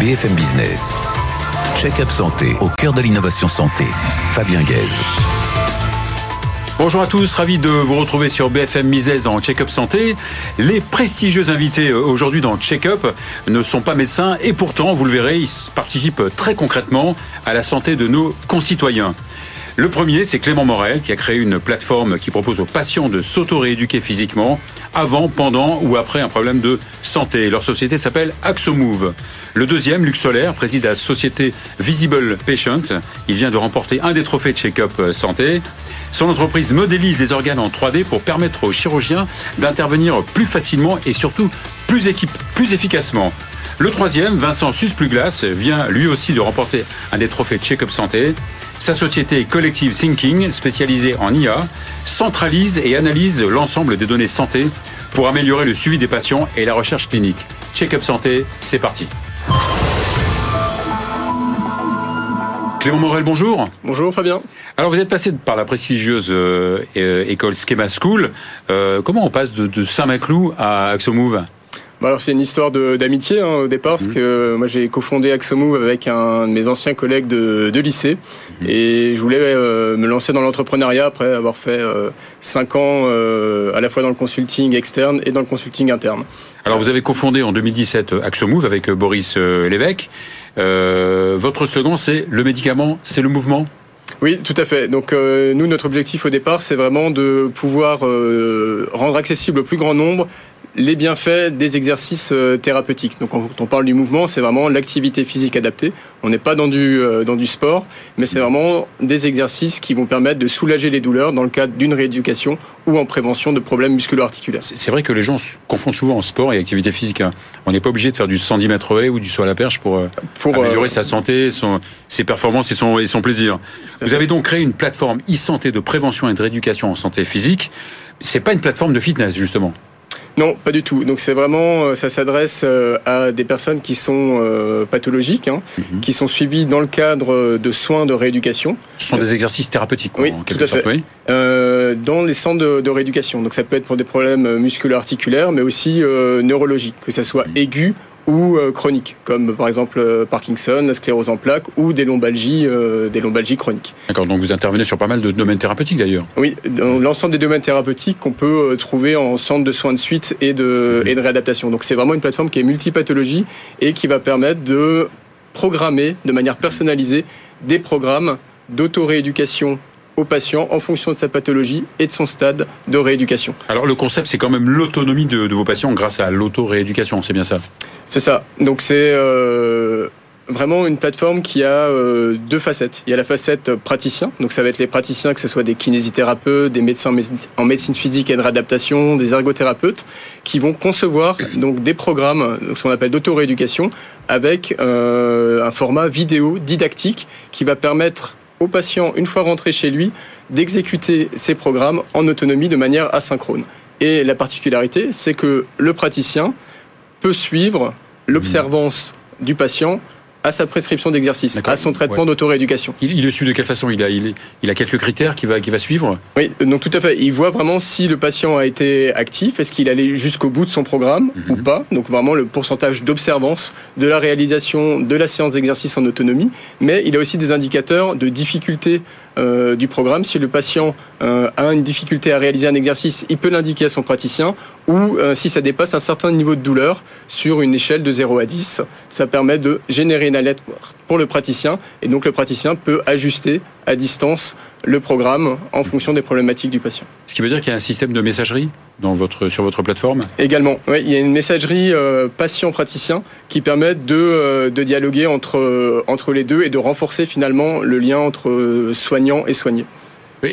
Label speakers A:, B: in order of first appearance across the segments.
A: BFM Business. Check-up santé au cœur de l'innovation santé. Fabien Guèze.
B: Bonjour à tous, ravi de vous retrouver sur BFM Business dans Check-up Santé. Les prestigieux invités euh, aujourd'hui dans Check-up ne sont pas médecins et pourtant, vous le verrez, ils participent très concrètement à la santé de nos concitoyens. Le premier, c'est Clément Morel, qui a créé une plateforme qui propose aux patients de s'auto-rééduquer physiquement avant, pendant ou après un problème de santé. Leur société s'appelle AxoMove. Le deuxième, Luc Solaire, préside la société Visible Patient. Il vient de remporter un des trophées de check-up santé. Son entreprise modélise les organes en 3D pour permettre aux chirurgiens d'intervenir plus facilement et surtout plus, efficacement. Le troisième, Vincent Suspluglas, vient lui aussi de remporter un des trophées de check-up santé. Sa société Collective Thinking, spécialisée en IA, centralise et analyse l'ensemble des données santé pour améliorer le suivi des patients et la recherche clinique. Check-up santé, c'est parti. Clément Morel, bonjour.
C: Bonjour Fabien.
B: Alors vous êtes passé par la prestigieuse euh, école Schema School. Euh, comment on passe de, Saint-Maclou à Axomove?
C: Bah alors c'est une histoire d'amitié hein, au départ parce mhm. que moi j'ai cofondé Axomove avec un de mes anciens collègues de, lycée mhm. et je voulais me lancer dans l'entrepreneuriat après avoir fait cinq ans à la fois dans le consulting externe et dans le consulting interne.
B: Alors vous avez cofondé en 2017 Axomove avec Boris Lévesque. Euh, votre slogan, c'est le médicament, c'est le mouvement?
C: Oui, tout à fait. Donc euh, nous, notre objectif au départ, c'est vraiment de pouvoir euh, rendre accessible au plus grand nombre les bienfaits des exercices euh, thérapeutiques. Donc quand on parle du mouvement, c'est vraiment l'activité physique adaptée. On n'est pas dans du, euh, dans du sport, mais c'est vraiment des exercices qui vont permettre de soulager les douleurs dans le cadre d'une rééducation ou en prévention de problèmes musculo-articulaires.
B: C'est vrai que les gens confondent souvent en sport et activité physique. Hein. On n'est pas obligé de faire du 110 mètres ou du saut à la perche pour, euh, pour améliorer sa santé, son, ses performances et son, et son plaisir. Vous avez donc créé une plateforme e-santé de prévention et de rééducation en santé physique. C'est pas une plateforme de fitness, justement.
C: Non, pas du tout. Donc c'est vraiment, euh, ça s'adresse euh, à des personnes qui sont euh, pathologiques, hein, mhm. qui sont suivies dans le cadre de soins de rééducation.
B: Ce sont des exercices thérapeutiques,
C: oui, en quelque tout à sorte, fait. dans les centres de, rééducation. Donc ça peut être pour des problèmes musculo-articulaires, mais aussi neurologiques, que ça soit aigu ou euh, chroniques, comme par exemple euh, Parkinson, la sclérose en plaques ou des lombalgies, euh, des lombalgies chroniques.
B: D'accord, donc vous intervenez sur pas mal de domaines thérapeutiques d'ailleurs.
C: Oui, l'ensemble des domaines thérapeutiques qu'on peut trouver en centre de soins de suite et de, et de réadaptation. Donc c'est vraiment une plateforme qui est multipathologie et qui va permettre de programmer de manière personnalisée des programmes d'auto-rééducation au patient en fonction de sa pathologie et de son stade de rééducation.
B: Alors le concept, c'est quand même l'autonomie de, vos patients grâce à l'auto-rééducation, c'est bien ça?
C: C'est ça. Donc c'est euh, vraiment une plateforme qui a euh, deux facettes. Il y a la facette praticien, donc ça va être les praticiens, que ce soit des kinésithérapeutes, des médecins en médecine physique et de réadaptation, des ergothérapeutes, qui vont concevoir donc des programmes, ce qu'on appelle d'auto-rééducation, avec euh, un format vidéo didactique qui va permettre au patient, une fois rentré chez lui, d'exécuter ses programmes en autonomie de manière asynchrone. Et la particularité, c'est que le praticien peut suivre l'observance du patient à sa prescription d'exercice, à son traitement d'auto-rééducation.
B: Il, le suit de quelle façon? Il a, il, a quelques critères qu'il va, va suivre?
C: Oui, donc tout à fait. Il voit vraiment si le patient a été actif, est-ce qu'il allait jusqu'au bout de son programme ou mhm. pas. Donc vraiment le pourcentage d'observance de la réalisation de la séance d'exercice en autonomie. Mais il a aussi des indicateurs de difficulté euh, du programme. Si le patient euh, a une difficulté à réaliser un exercice, il peut l'indiquer à son praticien. Ou euh, si ça dépasse un certain niveau de douleur sur une échelle de 0 à 10, ça permet de générer une alerte pour le praticien. Et donc le praticien peut ajuster à distance le programme en fonction des problématiques du patient.
B: Ce qui veut dire qu'il y a un système de messagerie dans votre, sur votre plateforme?
C: Également, oui, il y a une messagerie patient-praticien qui permet de, de dialoguer entre, entre les deux et de renforcer finalement le lien entre soignants et soigner.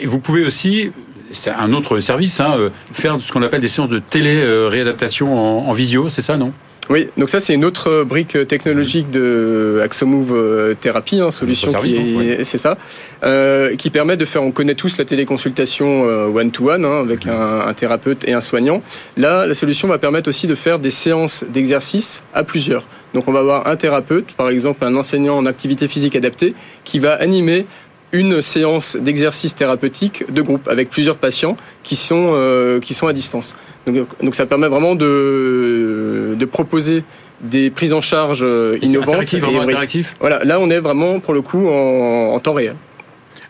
B: vous pouvez aussi, c'est un autre service, hein, euh, faire ce qu'on appelle des séances de télé-réadaptation en, visio, c'est ça, non?
C: Oui, donc ça c'est une autre brique technologique de Axomove euh, Therapy, hein, solution qui est, c'est ça, euh, qui permet de faire. On connaît tous la téléconsultation one to one avec mhm. un, un, thérapeute et un soignant. Là, la solution va permettre aussi de faire des séances d'exercice à plusieurs. Donc on va avoir un thérapeute, par exemple un enseignant en activité physique adaptée, qui va animer une séance d'exercice thérapeutique de groupe avec plusieurs patients qui sont, euh, qui sont à distance. Donc, donc, ça permet vraiment de, de proposer des prises en charge euh, innovantes.
B: Interactif, vraiment interactif.
C: Voilà, là on est vraiment pour le coup en, en temps réel.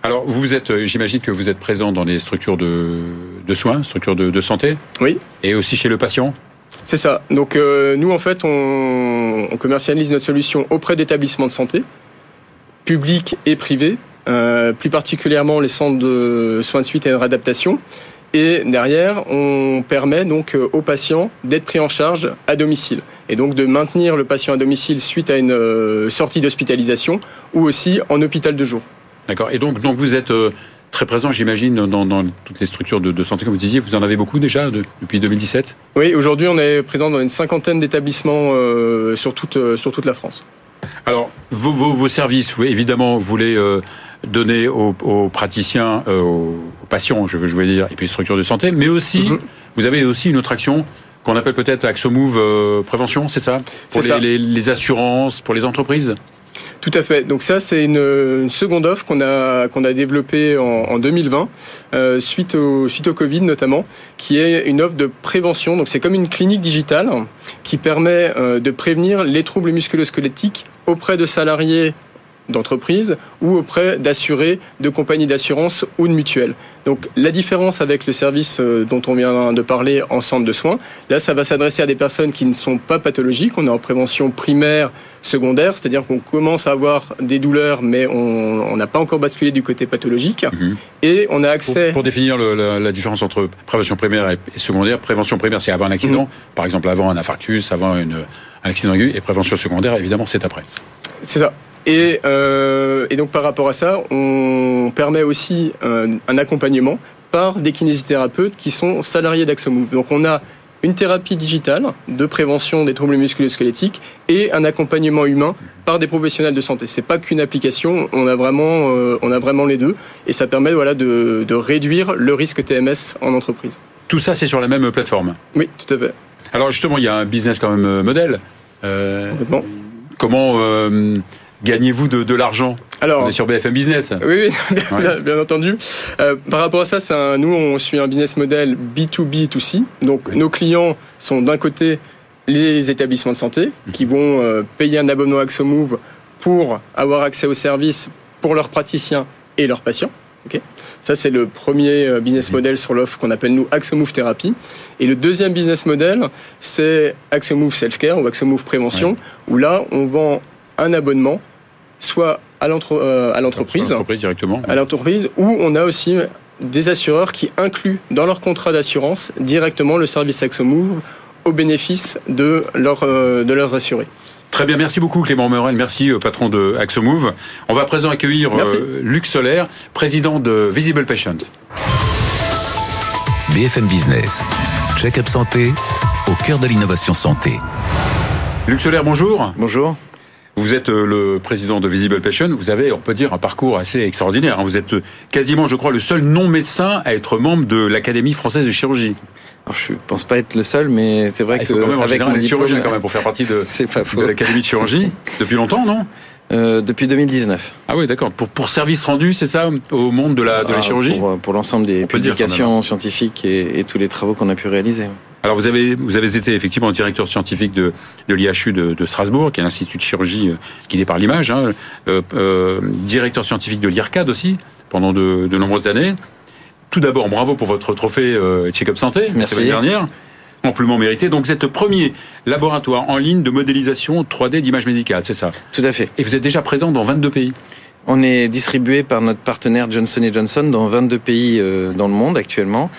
B: Alors vous êtes, euh, j'imagine que vous êtes présent dans des structures de, de soins, structures de, de, santé.
C: Oui.
B: Et aussi chez le patient.
C: C'est ça. Donc euh, nous en fait on, on commercialise notre solution auprès d'établissements de santé, publics et privés plus particulièrement les centres de soins de suite et de réadaptation. Et derrière, on permet donc euh, aux patients d'être pris en charge à domicile. Et donc de maintenir le patient à domicile suite à une euh, sortie d'hospitalisation ou aussi en hôpital de jour.
B: D'accord. Et donc, donc vous êtes très présent, j'imagine, dans, dans, toutes les structures de, de, santé, comme vous disiez. Vous en avez beaucoup déjà depuis 2017
C: Oui, aujourd'hui, on est présent dans une cinquantaine d'établissements euh, sur, toute, sur toute la France.
B: Alors, vos, vos, vos services, vous, évidemment, vous voulez donner aux, aux praticiens, euh, aux, patients, je veux, je veux dire, et puis structures de santé, mais aussi, mm -hmm. vous avez aussi une autre action qu'on appelle peut-être AxoMove euh, prévention, c'est ça Pour les, ça. Les, les, assurances, pour les entreprises
C: tout à fait. Donc ça, c'est une, une, seconde offre qu'on a qu'on a développée en, en 2020 euh, suite au suite au Covid notamment, qui est une offre de prévention. Donc c'est comme une clinique digitale qui permet euh, de prévenir les troubles musculo-squelettiques auprès de salariés d'entreprise ou auprès d'assurés, de compagnies d'assurance ou de mutuelles. Donc la différence avec le service euh, dont on vient de parler en centre de soins, là ça va s'adresser à des personnes qui ne sont pas pathologiques, on est en prévention primaire, secondaire, c'est-à-dire qu'on commence à avoir des douleurs mais on n'a pas encore basculé du côté pathologique mmh. et on a accès...
B: Pour, pour définir le, la, la, différence entre prévention primaire et secondaire, prévention primaire c'est avant un accident, mmh. par exemple avant un infarctus, avant une, un accident aigu et prévention secondaire évidemment c'est après.
C: C'est ça. Et, euh, et, donc par rapport à ça, on permet aussi un, un accompagnement par des kinésithérapeutes qui sont salariés d'Axomove. Donc on a une thérapie digitale de prévention des troubles musculo-squelettiques et un accompagnement humain par des professionnels de santé. C'est pas qu'une application, on a vraiment, euh, on a vraiment les deux et ça permet voilà de, de réduire le risque TMS en entreprise.
B: Tout ça, c'est sur la même plateforme.
C: Oui, tout à fait.
B: Alors justement, il y a un business quand même euh, modèle. Euh, comment euh, gagnez-vous de, de l'argent
C: alors,
B: on est sur BFM Business.
C: Oui, oui bien, ouais. bien, entendu. Euh, par rapport à ça, un, nous, on suit un business model B2B2C. Donc, oui. nos clients sont d'un côté les établissements de santé mmh. qui vont euh, payer un abonnement AxoMove pour avoir accès aux services pour leurs praticiens et leurs patients. Okay ça, c'est le premier euh, business model sur l'offre qu'on appelle nous AxoMove Thérapie. Et le deuxième business model, c'est AxoMove Self-Care ou AxoMove Prévention, ouais. où là, on vend un abonnement, soit à euh, l'entreprise,
B: directement,
C: à l'entreprise, où on a aussi des assureurs qui incluent dans leur contrat d'assurance directement le service AxoMove au bénéfice de, leur, euh, de leurs assurés.
B: Très bien, merci beaucoup Clément Morel, merci euh, patron de AxoMove. On va à présent accueillir euh, Luc Solaire, président de Visible Patient.
A: BFM Business, check-up santé, au cœur de l'innovation santé.
B: Luc Solaire, bonjour.
C: Bonjour.
B: Vous êtes euh, le président de Visible Patient. Vous avez, on peut dire, un parcours assez extraordinaire. Vous êtes quasiment, je crois, le seul non-médecin à être membre de l'Académie française de chirurgie.
D: Alors, je pense pas être le seul, mais c'est vrai
B: ah,
D: que
B: quand même,
D: avec
B: mon diplôme, chirurgien quand même pour faire partie de, de l'Académie de chirurgie depuis longtemps, non?
D: Euh, depuis 2019.
B: Ah oui, d'accord. Pour, pour service rendu, c'est ça, au monde de la, de la
D: ah,
B: chirurgie?
D: Pour, pour l'ensemble des On publications scientifiques et, et, tous les travaux qu'on a pu réaliser.
B: Alors vous avez, vous avez été effectivement directeur scientifique de, de l'IHU de, de, Strasbourg, qui est l'Institut de chirurgie euh, qui est par l'image, hein, euh, euh, directeur scientifique de l'IRCAD aussi, pendant de, de, nombreuses années. Tout d'abord, bravo pour votre trophée euh, Check-up Santé,
D: Merci.
B: la dernière amplement mérité. Donc vous êtes le premier laboratoire en ligne de modélisation 3D d'image médicale, c'est ça?
D: Tout à fait.
B: Et vous êtes déjà présent dans 22 pays?
D: On est distribué par notre partenaire Johnson Johnson dans 22 pays euh, dans le monde actuellement.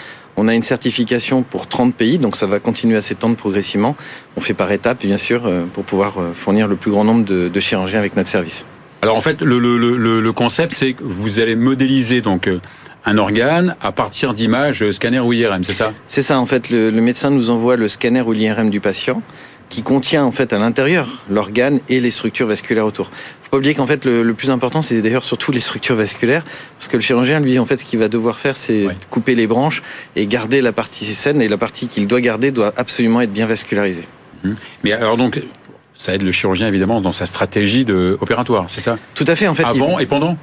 D: On a une certification pour 30 pays, donc ça va continuer à s'étendre progressivement. On fait par étapes, bien sûr, euh, pour pouvoir euh, fournir le plus grand nombre de, de chirurgiens avec notre service.
B: Alors en fait, le, le, le, le concept, c'est que vous allez modéliser donc un organe à partir d'images scanner ou IRM, c'est ça?
D: C'est ça, en fait. Le, le, médecin nous envoie le scanner ou l'IRM du patient. Qui contient en fait à l'intérieur l'organe et les structures vasculaires autour. Faut pas oublier qu'en fait le, le, plus important c'est d'ailleurs surtout les structures vasculaires parce que le chirurgien lui en fait ce qu'il va devoir faire c'est
B: Ouais.
D: couper les branches et garder la partie saine et la partie qu'il doit garder doit absolument être bien vascularisée.
B: Mais alors donc, ça aide le chirurgien évidemment dans sa stratégie de opératoire, c'est ça?
D: Tout à fait en fait. il-
B: Avant et pendant?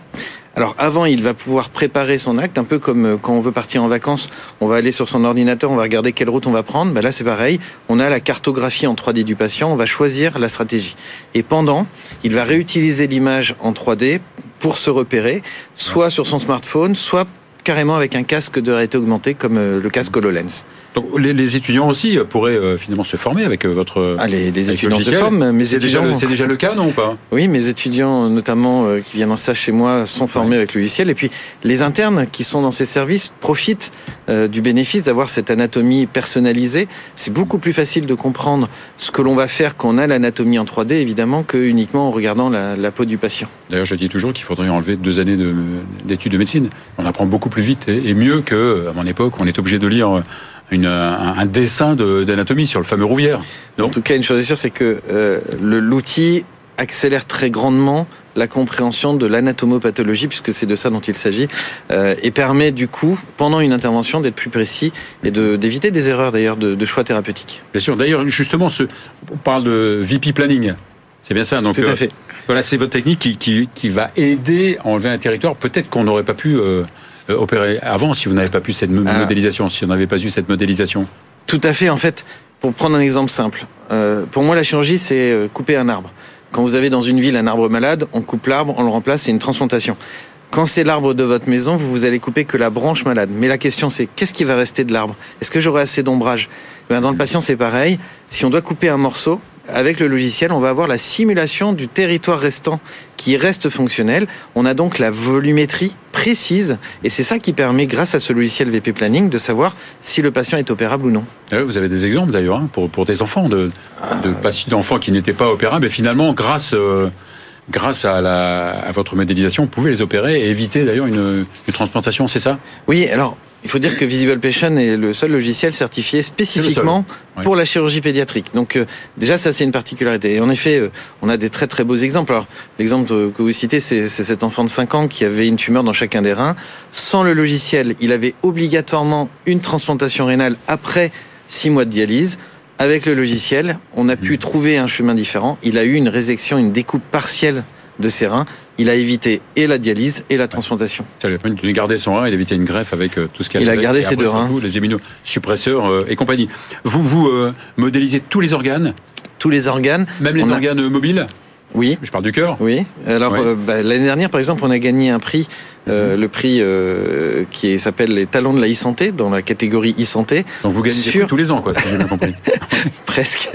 D: Alors avant, il va pouvoir préparer son acte, un peu comme euh, quand on veut partir en vacances, on va aller sur son ordinateur, on va regarder quelle route on va prendre. Ben là, c'est pareil. On a la cartographie en 3D du patient, on va choisir la stratégie. Et pendant, il va réutiliser l'image en 3D pour se repérer, soit sur son smartphone, soit carrément avec un casque de réalité augmentée comme euh, le casque HoloLens.
B: Donc les, les étudiants aussi euh, pourraient euh, finalement se former avec euh, votre...
D: Ah, les, les
B: avec le
D: étudiants se forment, mes
B: C'est déjà, le- c'est déjà le cas, non ou pas?
D: Oui, mes étudiants, notamment euh, qui viennent en stage chez moi, sont formés avec le logiciel. Et puis, les internes qui sont dans ces services profitent euh, du bénéfice d'avoir cette anatomie personnalisée. C'est beaucoup plus facile de comprendre ce que l'on va faire quand on a l'anatomie en 3D, évidemment, que uniquement en regardant la, la peau du patient.
B: D'ailleurs, je dis toujours qu'il faudrait enlever deux années de- d'études de, médecine. On apprend beaucoup plus vite et, et mieux que à mon époque, on est obligé de lire une, un, un dessin de- d'anatomie sur le fameux Rouvière. Non
D: En tout cas, une chose est sûre, c'est que euh, l'outil accélère très grandement la compréhension de l'anatomopathologie, puisque c'est de ça dont il s'agit, euh, et permet du coup, pendant une intervention, d'être plus précis et de- d'éviter des erreurs d'ailleurs de, de choix thérapeutiques.
B: Bien sûr. D'ailleurs, justement, ce, on parle de VP planning. C'est bien ça. Donc,
D: Tout
B: euh,
D: à fait.
B: voilà, c'est votre technique qui, qui, qui va aider à enlever un territoire. Peut-être qu'on n'aurait pas pu euh, euh, opérer avant si vous n'avez pas pu cette
D: Ah.
B: modélisation, si on n'avait pas eu cette modélisation.
D: Tout à fait. En fait, pour prendre un exemple simple, euh, pour moi, la chirurgie, c'est euh, couper un arbre. Quand vous avez dans une ville un arbre malade, on coupe l'arbre, on le remplace, c'est une transplantation. Quand c'est l'arbre de votre maison, vous vous allez couper que la branche malade. Mais la question, c'est qu'est-ce qui va rester de l'arbre? Est-ce que j'aurai assez d'ombrage? Ben, Dans le patient, c'est pareil. Si on doit couper un morceau, avec le logiciel, on va avoir la simulation du territoire restant qui reste fonctionnel. On a donc la volumétrie précise et c'est ça qui permet, grâce à ce logiciel VP Planning, de savoir si le patient est opérable ou non.
B: Euh, Vous avez des exemples d'ailleurs hein, pour, pour des enfants, de, de patients d'enfants qui n'étaient pas opérables, et finalement, grâce, euh, grâce à, la, à votre modélisation, vous pouvez les opérer et éviter d'ailleurs une, une transplantation, c'est ça?
D: Oui, alors il faut dire que Visible Patient est le seul logiciel certifié spécifiquement pour la chirurgie pédiatrique. Donc euh, déjà ça c'est une particularité. Et en effet, euh, on a des très très beaux exemples. Alors l'exemple euh, que vous citez, c'est c'est cet enfant de 5 ans qui avait une tumeur dans chacun des reins. Sans le logiciel, il avait obligatoirement une transplantation rénale après 6 mois de dialyse. Avec le logiciel, on a pu trouver un chemin différent. Il a eu une résection, une découpe partielle de ses reins. Il a évité et la dialyse et la transplantation.
B: Ça lui a permis de garder son rein et d'éviter une greffe avec euh, tout ce qu'il y
D: Il a gardé ses deux reins.
B: surtout, Les immunosuppresseurs euh, et compagnie. Vous, vous euh, modélisez tous les organes,
D: Tous les organes,
B: même les
D: a-
B: organes mobiles?
D: Oui,
B: Je parle du cœur
D: Oui. Alors
B: Ouais.
D: euh, bah, l'année dernière, par exemple, on a gagné un prix, euh, le prix euh, qui s'appelle les talents de la e-santé dans la catégorie e-santé,
B: Donc vous gagnez
D: Sur-
B: tous les ans, quoi, si j'ai bien compris.
D: presque.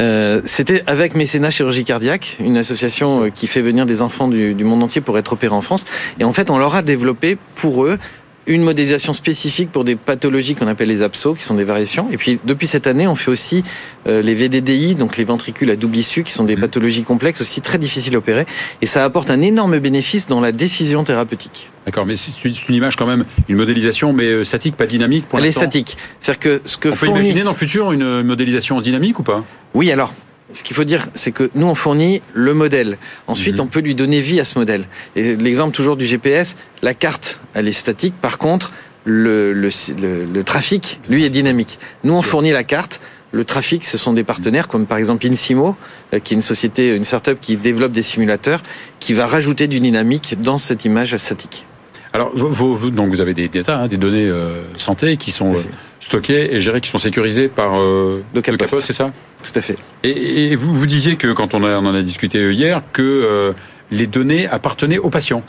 D: Euh, C'était avec Mécénat Chirurgie Cardiaque, une association qui fait venir des enfants du, du monde entier pour être opérés en France. Et en fait, on leur a développé pour eux une modélisation spécifique pour des pathologies qu'on appelle les absaux, qui sont des variations. Et puis depuis cette année, on fait aussi euh, les VDDI, donc les ventricules à double issue, qui sont des
B: Mhm.
D: pathologies complexes aussi très difficiles à opérer. Et ça apporte un énorme bénéfice dans la décision thérapeutique.
B: D'accord, mais c'est une image quand même, une modélisation, mais euh, statique, pas dynamique pour
D: Elle est
B: l'instant.
D: statique. C'est-à-dire que ce que
B: On peut
D: fournit...
B: imaginer dans le futur une modélisation dynamique ou pas?
D: Oui, alors, ce qu'il faut dire, c'est que nous, on fournit le modèle. Ensuite,
B: Mhm.
D: on peut lui donner vie à ce modèle. Et l'exemple toujours du GPS, la carte, elle est statique. Par contre, le, le, le, le trafic, lui, est dynamique. Nous, on fournit la carte. Le trafic, ce sont des partenaires comme par exemple Insimo, euh, qui est une société, une start-up qui développe des simulateurs, qui va rajouter du dynamique dans cette image statique.
B: Alors, vous, vous- vous- donc vous avez des data, hein, des données euh, santé qui sont euh, stockées et gérées, qui sont sécurisées par euh,
D: Localpost.
B: c'est ça?
D: Tout à fait.
B: et, et vous, vous disiez que quand on, a- on en a discuté hier, que euh, les données appartenaient aux patients.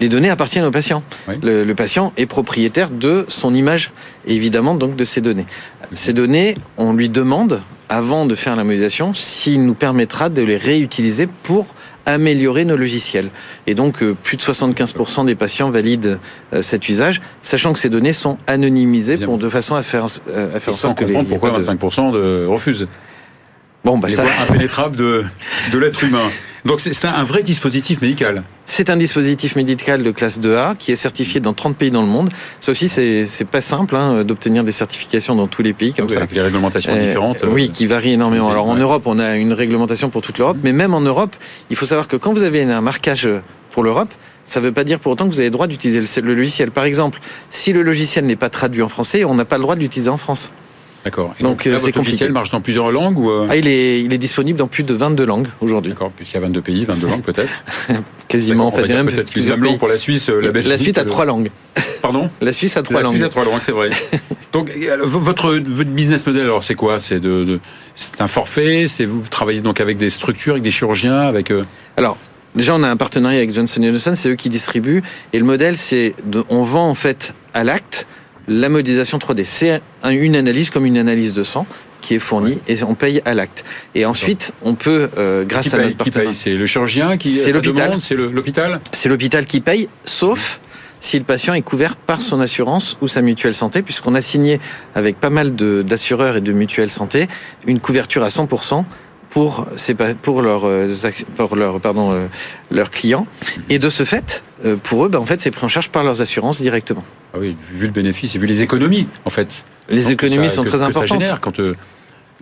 D: Les données appartiennent au patient.
B: Oui.
D: Le, le patient est propriétaire de son image et évidemment donc de ses données. Ces données, on lui demande, avant de faire la modélisation, s'il nous permettra de les réutiliser pour améliorer nos logiciels. Et donc, euh, plus de 75% des patients valident euh, cet usage, sachant que ces données sont anonymisées pour, de façon à faire, euh, à faire en sorte que les,
B: pourquoi
D: il y ait pas de-
B: 25% de refusent.
D: Bon, bah
B: les
D: ça,
B: impénétrables de, de l'être humain. Donc c'est un vrai dispositif médical.
D: C'est un dispositif médical de classe 2A qui est certifié dans 30 pays dans le monde. Ça aussi, c'est pas simple hein, d'obtenir des certifications dans tous les pays comme
B: oui,
D: ça.
B: Avec les réglementations euh, différentes.
D: oui, euh, qui varient énormément. Alors en Europe, on a une réglementation pour toute l'Europe, mais même en Europe, il faut savoir que quand vous avez un marquage pour l'Europe, ça ne veut pas dire pour autant que vous avez le droit d'utiliser le logiciel. Par exemple, si le logiciel n'est pas traduit en français, on n'a pas le droit de l'utiliser en France.
B: D'accord. Donc, donc c'est compliqué. Il marche dans plusieurs langues ou
D: ah, il, est, il est disponible dans plus de 22 langues aujourd'hui.
B: D'accord, puisqu'il y a 22 pays, 22 langues peut-être
D: Quasiment, en fait.
B: Même peut-être plus pour la Suisse, la Belgique.
D: La Suisse a trois langues.
B: Pardon
D: La Suisse a trois
B: la
D: langues.
B: La Suisse a trois langues, c'est vrai. donc, votre, votre business model, alors c'est quoi? C'est de, de c'est un forfait? C'est vous travaillez donc avec des structures, avec des chirurgiens, avec. Euh...
D: Alors, Déjà, on a un partenariat avec Johnson Johnson, c'est eux qui distribuent. Et le modèle, c'est on vend en fait à l'acte la modélisation 3D. C'est une analyse comme une analyse de sang qui est fournie et on paye à l'acte. Et ensuite, on peut, euh, grâce
B: qui
D: à
B: paye,
D: notre partenaire,
B: c'est le chirurgien qui,
D: c'est l'hôpital,
B: c'est l'hôpital,
D: c'est l'hôpital qui paye, sauf si le patient est couvert par son assurance ou sa mutuelle santé, puisqu'on a signé avec pas mal d'assureurs et de mutuelles santé une couverture à 100% pour pour leurs pour leur pardon leurs clients et de ce fait pour eux ben, en fait c'est pris en charge par leurs assurances directement.
B: Ah oui, vu le bénéfice et vu les économies en fait.
D: Les
B: Donc,
D: économies
B: ça,
D: sont
B: que,
D: très
B: que
D: importantes.
B: Ça génère quand euh,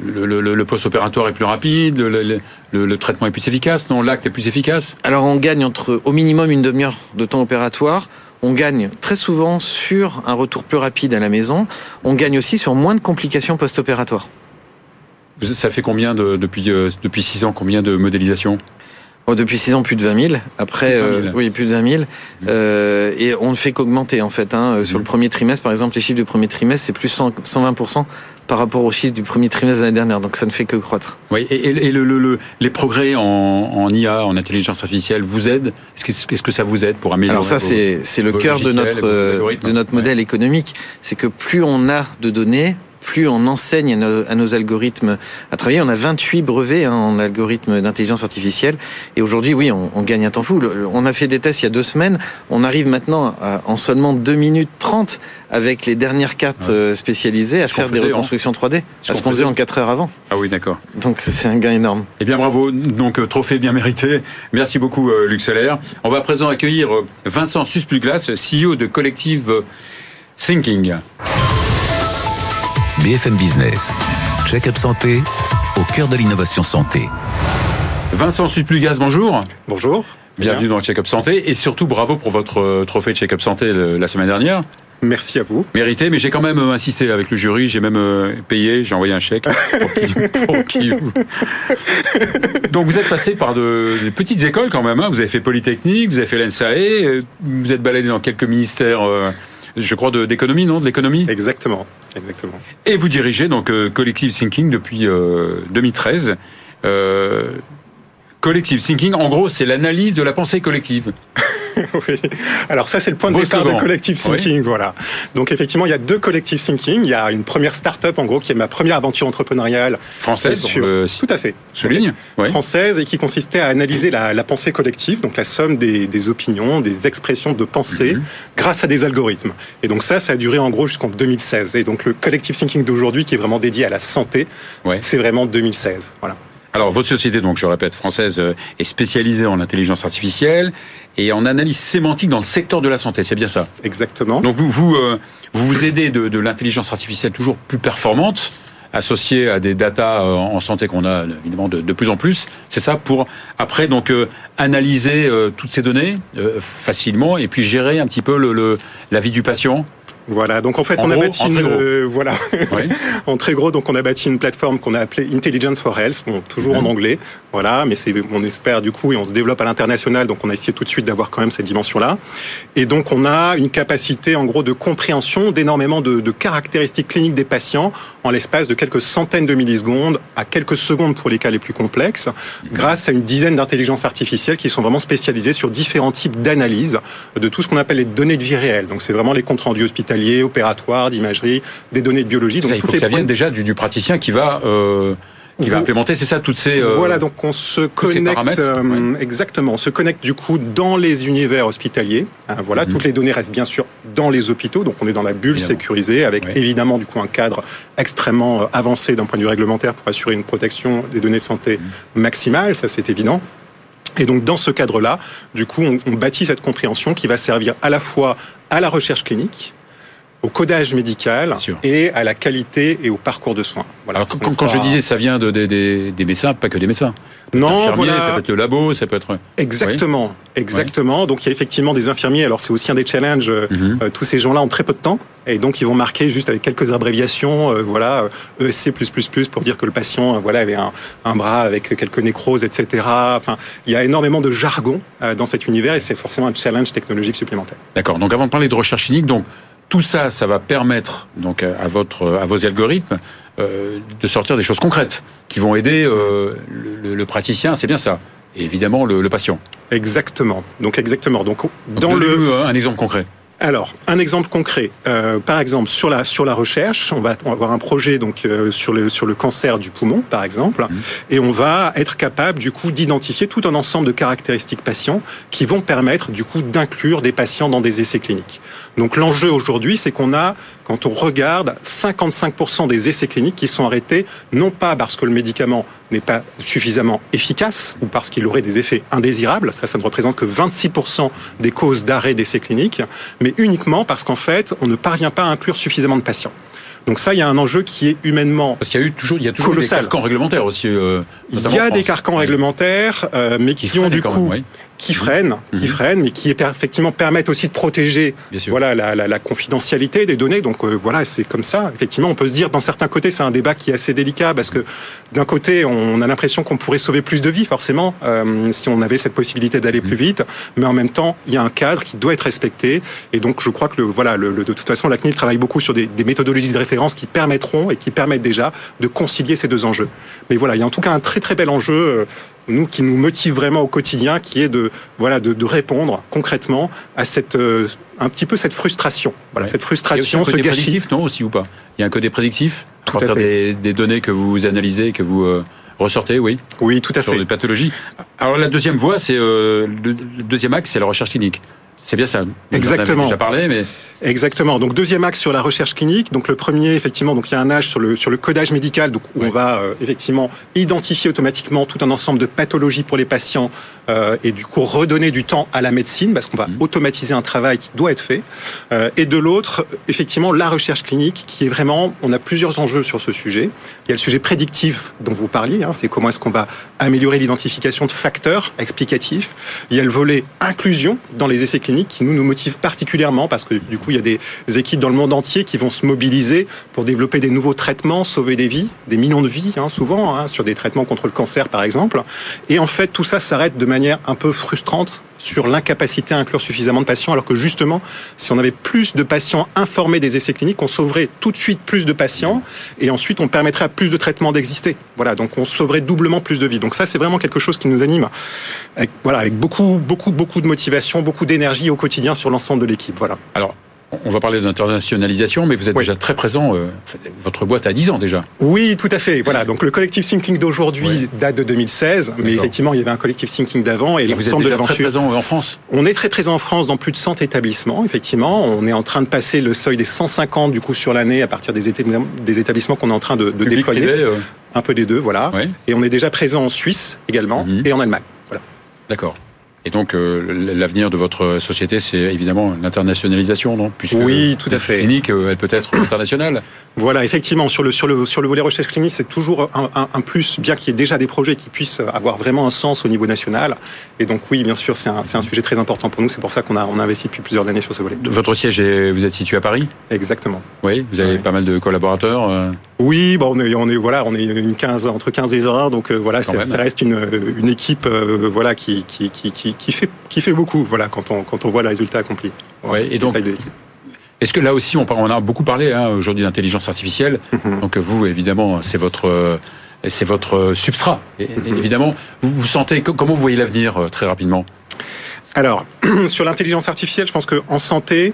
B: le, le, le post-opératoire est plus rapide, le, le, traitement est plus efficace, non l'acte est plus efficace.
D: Alors on gagne entre au minimum une demi-heure de temps opératoire. On gagne très souvent sur un retour plus rapide à la maison. On gagne aussi sur moins de complications post-opératoires.
B: Ça fait combien de, depuis euh, depuis six ans combien de modélisation
D: oh, Depuis six ans plus de 20 000. Après
B: 20 000.
D: Euh, oui plus de 20 000. Mmh. Euh, et on ne fait qu'augmenter en fait. Hein. Mmh. Sur le premier trimestre par exemple les chiffres du premier trimestre c'est plus 100, 120% par rapport aux chiffres du premier trimestre de l'année dernière. Donc ça ne fait que croître.
B: Oui, et, et le, le, le, les progrès en, en, IA, en intelligence artificielle, vous aident? Est-ce que, est que, ça vous aide pour améliorer
D: Alors ça, c'est le cœur de notre, de notre modèle ouais. économique. C'est que plus on a de données, plus on enseigne à nos, à nos, algorithmes à travailler. On a 28 brevets hein, en algorithmes d'intelligence artificielle. Et aujourd'hui, oui, on, on, gagne un temps fou. On a fait des tests il y a deux semaines. On arrive maintenant à, en seulement 2 minutes 30 avec les dernières cartes ouais. spécialisées à faire des reconstructions 3D.
B: Ce,
D: ce qu'on faisait en 4 heures avant.
B: Ah oui, d'accord.
D: Donc c'est un gain énorme.
B: Eh bien bravo, donc trophée bien mérité. Merci beaucoup euh, Luxelaire. On va à présent accueillir euh, Vincent Suspluglas, CEO de Collective Thinking.
A: BFM Business. Check-up santé au cœur de l'innovation santé.
B: Vincent Suplugas, bonjour.
E: Bonjour.
B: Bienvenue Bien. dans Check-up santé et surtout bravo pour votre trophée de Check-up santé la semaine dernière.
E: Merci à vous.
B: Mérité, mais j'ai quand même insisté avec le jury, j'ai même payé, j'ai envoyé un chèque pour qui, pour qui vous... Donc vous êtes passé par de, des petites écoles quand même, hein. vous avez fait Polytechnique, vous avez fait l'ENSAE, vous êtes baladé dans quelques ministères, euh, je crois, d'économie, non? De l'économie?
E: Exactement. Exactement.
B: Et vous dirigez donc euh, Collective Thinking depuis euh, 2013. Euh, Collective Thinking, en gros, c'est l'analyse de la pensée collective.
E: oui. Alors ça, c'est le point de
B: Beau
E: départ de Collective Thinking.
B: Oui.
E: Voilà. Donc effectivement, il y a deux Collective Thinking. Il y a une première start-up, en gros, qui est ma première aventure entrepreneuriale.
B: Française,
E: sur...
B: euh,
E: Tout à fait.
B: Souligne.
E: Oui. Française et qui consistait à analyser la, la, pensée collective, donc la somme des, des opinions, des expressions de pensée,
B: Mhm.
E: mm -hmm. grâce à des algorithmes. Et donc ça, ça a duré en gros jusqu'en 2016. Et donc le Collective Thinking d'aujourd'hui, qui est vraiment dédié à la santé,
B: ouais.
E: c'est vraiment 2016. Voilà.
B: Alors, votre société, donc je le répète, française, euh, est spécialisée en intelligence artificielle et en analyse sémantique dans le secteur de la santé. C'est bien ça?
E: Exactement.
B: Donc, vous vous, euh, vous, vous aidez de, de l'intelligence artificielle toujours plus performante, associée à des datas euh, en santé qu'on a évidemment de, de, plus en plus. C'est ça pour après donc euh, analyser euh, toutes ces données euh, facilement et puis gérer un petit peu le, le, la vie du patient?
E: Voilà, donc en fait,
B: en
E: on
B: gros,
E: a bâti
B: en
E: une,
B: euh,
E: voilà,
B: oui.
E: en très gros, donc on a bâti une plateforme qu'on a appelée Intelligence for Health, bon, toujours en anglais, voilà, mais c'est, on espère du coup, et on se développe à l'international, donc on a essayé tout de suite d'avoir quand même cette dimension-là. Et donc on a une capacité, en gros, de compréhension d'énormément de, de, caractéristiques cliniques des patients en l'espace de quelques centaines de millisecondes à quelques secondes pour les cas les plus complexes, grâce à une dizaine d'intelligences artificielles qui sont vraiment spécialisées sur différents types d'analyses de tout ce qu'on appelle les données de vie réelle. Donc c'est vraiment les comptes rendus hospitaliers, opératoires d'imagerie, des données de biologie.
B: Donc ça, il faut que ça vienne déjà du, du, praticien qui va euh, qui va implémenter, c'est ça, toutes ces
E: euh, voilà. Donc on se connecte euh, ouais. exactement, on se connecte du coup dans les univers hospitaliers. Hein, voilà,
B: Mhm.
E: mm -hmm. toutes les données restent bien sûr dans les hôpitaux, donc on est dans la bulle évidemment. sécurisée avec ouais. évidemment du coup un cadre extrêmement euh, avancé d'un point de vue réglementaire pour assurer une protection des données de santé
B: Mhm.
E: maximale, ça c'est évident. Et donc dans ce cadre-là, du coup, on, on bâtit cette compréhension qui va servir à la fois à la recherche clinique, au codage médical et à la qualité et au parcours de soins. Voilà.
B: Alors, quand, je disais ça vient de, des- médecins, pas que des médecins.
E: non, voilà.
B: ça peut être le labo, ça peut être.
E: Exactement, exactement. Donc il y a effectivement des infirmiers. Alors c'est aussi un des challenges. euh,
B: Mhm.
E: euh, tous ces gens-là ont très peu de temps et donc ils vont marquer juste avec quelques abréviations, euh, voilà, euh, ESC pour dire que le patient, euh, voilà, avait un, un bras avec quelques nécroses, etc. Enfin, il y a énormément de jargon dans cet univers et c'est forcément un challenge technologique supplémentaire.
B: D'accord. Donc avant de parler de recherche clinique, donc tout ça, ça va permettre donc à votre à vos algorithmes euh, de sortir des choses concrètes qui vont aider euh, le, le- praticien. C'est bien ça. Et évidemment le, le patient.
E: Exactement. Donc exactement. Donc dans le
B: un exemple concret.
E: Alors, un exemple concret. Euh, par exemple, sur la sur la recherche, on va, on va avoir un projet donc euh, sur le sur le cancer du poumon, par exemple,
B: Mhm.
E: et on va être capable du coup d'identifier tout un ensemble de caractéristiques patients qui vont permettre du coup d'inclure des patients dans des essais cliniques. Donc l'enjeu aujourd'hui, c'est qu'on a, quand on regarde, 55% des essais cliniques qui sont arrêtés, non pas parce que le médicament n'est pas suffisamment efficace ou parce qu'il aurait des effets indésirables, ça, ça ne représente que 26% des causes d'arrêt d'essais cliniques, mais uniquement parce qu'en fait, on ne parvient pas à inclure suffisamment de patients. Donc ça, il y a un enjeu qui est humainement
B: Parce qu'il y a eu toujours, il y a toujours
E: Colossal.
B: des carcans réglementaires aussi. euh,
E: il y a des carcans
B: Oui.
E: réglementaires, euh, mais qui, ont
B: freinent
E: du coup,
B: même, oui,
E: qui freinent, qui
B: Mhm.
E: freinent, mais qui effectivement permettent aussi de protéger voilà la, la- la confidentialité des données. Donc euh, voilà, c'est comme ça. Effectivement, on peut se dire, dans certains côtés, c'est un débat qui est assez délicat parce que d'un côté, on a l'impression qu'on pourrait sauver plus de vies, forcément, euh, si on avait cette possibilité d'aller plus vite. Mais en même temps, il y a un cadre qui doit être respecté. Et donc, je crois que le, voilà, le, le- de toute façon, la CNIL travaille beaucoup sur des, des méthodologies de référence qui permettront et qui permettent déjà de concilier ces deux enjeux. Mais voilà, il y a en tout cas un très très bel enjeu. Nous qui nous motive vraiment au quotidien, qui est de voilà de, de répondre concrètement à cette euh, un petit peu cette frustration, voilà
B: Ouais.
E: cette
B: Il y a aussi
E: frustration,
B: un
E: ce
B: côté
E: gâchis.
B: prédictif, non aussi ou pas? Il y a un côté prédictif à
E: Tout
B: partir des, des données que vous analysez, que vous euh, ressortez, oui,
E: Oui, tout à
B: sur
E: fait.
B: des pathologies. Alors la deuxième voie, c'est euh, le, le deuxième axe, c'est la recherche clinique. C'est bien ça.
E: Exactement.
B: déjà parlé, mais
E: Exactement. Donc deuxième axe sur la recherche clinique. Donc le premier, effectivement, donc il y a un âge sur le sur le codage médical, donc où
B: Oui.
E: on va euh, effectivement identifier automatiquement tout un ensemble de pathologies pour les patients euh, et du coup redonner du temps à la médecine parce qu'on va
B: Mhm.
E: automatiser un travail qui doit être fait. Euh, et de l'autre, effectivement, la recherche clinique qui est vraiment, on a plusieurs enjeux sur ce sujet. Il y a le sujet prédictif dont vous parliez, hein, c'est comment est-ce qu'on va améliorer l'identification de facteurs explicatifs. Il y a le volet inclusion dans les essais cliniques qui nous motive particulièrement parce que du coup il y a des équipes dans le monde entier qui vont se mobiliser pour développer des nouveaux traitements, sauver des vies, des millions de vies hein, souvent hein, sur des traitements contre le cancer par exemple. Et en fait tout ça s'arrête de manière un peu frustrante sur l'incapacité à inclure suffisamment de patients, alors que justement, si on avait plus de patients informés des essais cliniques, on sauverait tout de suite plus de patients, et ensuite on permettrait à plus de traitements d'exister. Voilà, donc on sauverait doublement plus de vies. Donc ça, c'est vraiment quelque chose qui nous anime, avec, voilà, avec beaucoup, beaucoup, beaucoup de motivation, beaucoup d'énergie au quotidien sur l'ensemble de l'équipe. Voilà.
B: alors on va parler d'internationalisation, mais vous êtes
E: Oui.
B: déjà très présent. euh, votre boîte a 10 ans déjà.
E: Oui, tout à fait. Voilà, donc le collectif Thinking d'aujourd'hui date de 2016, mais effectivement, il y avait un collectif Thinking d'avant et,
B: Et vous êtes
E: l'ensemble de
B: très présent en France.
E: On est très présent en France dans plus de 100 établissements, effectivement. On est en train de passer le seuil des 150 du coup sur l'année à partir des, établissements- qu'on est en train de, de
B: Public,
E: déployer.
B: privé, euh,
E: Un peu des deux, voilà. Et on est déjà présent en Suisse également
B: Mhm.
E: et en Allemagne. Voilà.
B: d'accord. Et donc euh, l'avenir de votre société, c'est évidemment l'internationalisation, non? Puisque
E: Oui, tout à fait.
B: Clinique, euh, elle peut être internationale.
E: Voilà, effectivement, sur le, sur le, sur le volet recherche clinique, c'est toujours un, un- un plus, bien qu'il y ait déjà des projets qui puissent avoir vraiment un sens au niveau national. Et donc, oui, bien sûr, c'est un, un sujet très important pour nous. C'est pour ça qu'on a, on a investi depuis plusieurs années sur ce volet.
B: Votre siège, est, vous êtes situé à Paris?
E: Exactement.
B: Oui, vous avez pas mal de collaborateurs. euh,
E: Oui, bon, on est, on est, voilà, on est une 15, entre 15 et 20, donc euh, voilà, ça, reste une, une équipe, voilà, qui, qui, qui, qui, qui fait, qui fait beaucoup, voilà, quand on, quand on voit le résultat accompli.
B: Ouais, et donc-. Est-ce que là aussi, on, a beaucoup parlé hein, aujourd'hui d'intelligence artificielle.
E: Mhm.
B: Donc vous, évidemment, c'est votre, euh, c'est votre euh, substrat. Et,
E: Mhm.
B: évidemment, vous, vous sentez co- comment vous voyez l'avenir euh, très rapidement?
E: Alors, sur l'intelligence artificielle, je pense qu'en santé,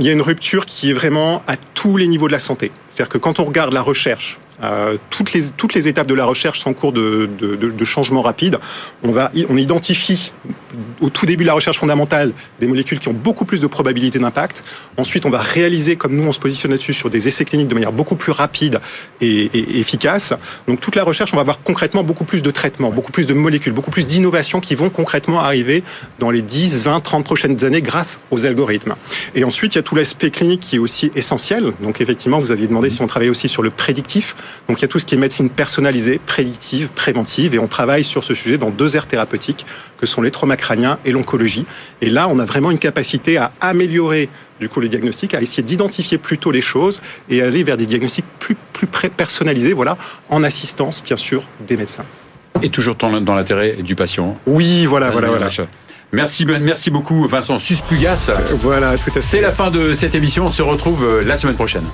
E: il y a une rupture qui est vraiment à tous les niveaux de la santé. C'est-à-dire que quand on regarde la recherche, euh, toutes, les, toutes les étapes de la recherche sont en cours de, de, de, de changement rapide. On, va, on identifie au tout début de la recherche fondamentale des molécules qui ont beaucoup plus de probabilité d'impact. Ensuite, on va réaliser, comme nous on se positionne là-dessus, sur des essais cliniques de manière beaucoup plus rapide et, et, efficace. Donc toute la recherche, on va avoir concrètement beaucoup plus de traitements, beaucoup plus de molécules, beaucoup plus d'innovations qui vont concrètement arriver dans les 10, 20, 30 prochaines années grâce aux algorithmes. Et ensuite, il y a tout l'aspect clinique qui est aussi essentiel. Donc effectivement, vous aviez demandé si on travaillait aussi sur le prédictif. Donc il y a tout ce qui est médecine personnalisée, prédictive, préventive, et on travaille sur ce sujet dans deux aires thérapeutiques que sont les traumas crâniens et l'oncologie. Et là, on a vraiment une capacité à améliorer du coup les diagnostics, à essayer d'identifier plus tôt les choses et aller vers des diagnostics plus, plus personnalisés, voilà, en assistance bien sûr des médecins.
B: Et toujours dans l'intérêt du patient.
E: Oui, voilà, voilà, voilà.
B: Merci, merci beaucoup Vincent Suspugas.
E: Voilà, tout à fait.
B: C'est la fin de cette émission. On se retrouve euh, la semaine prochaine.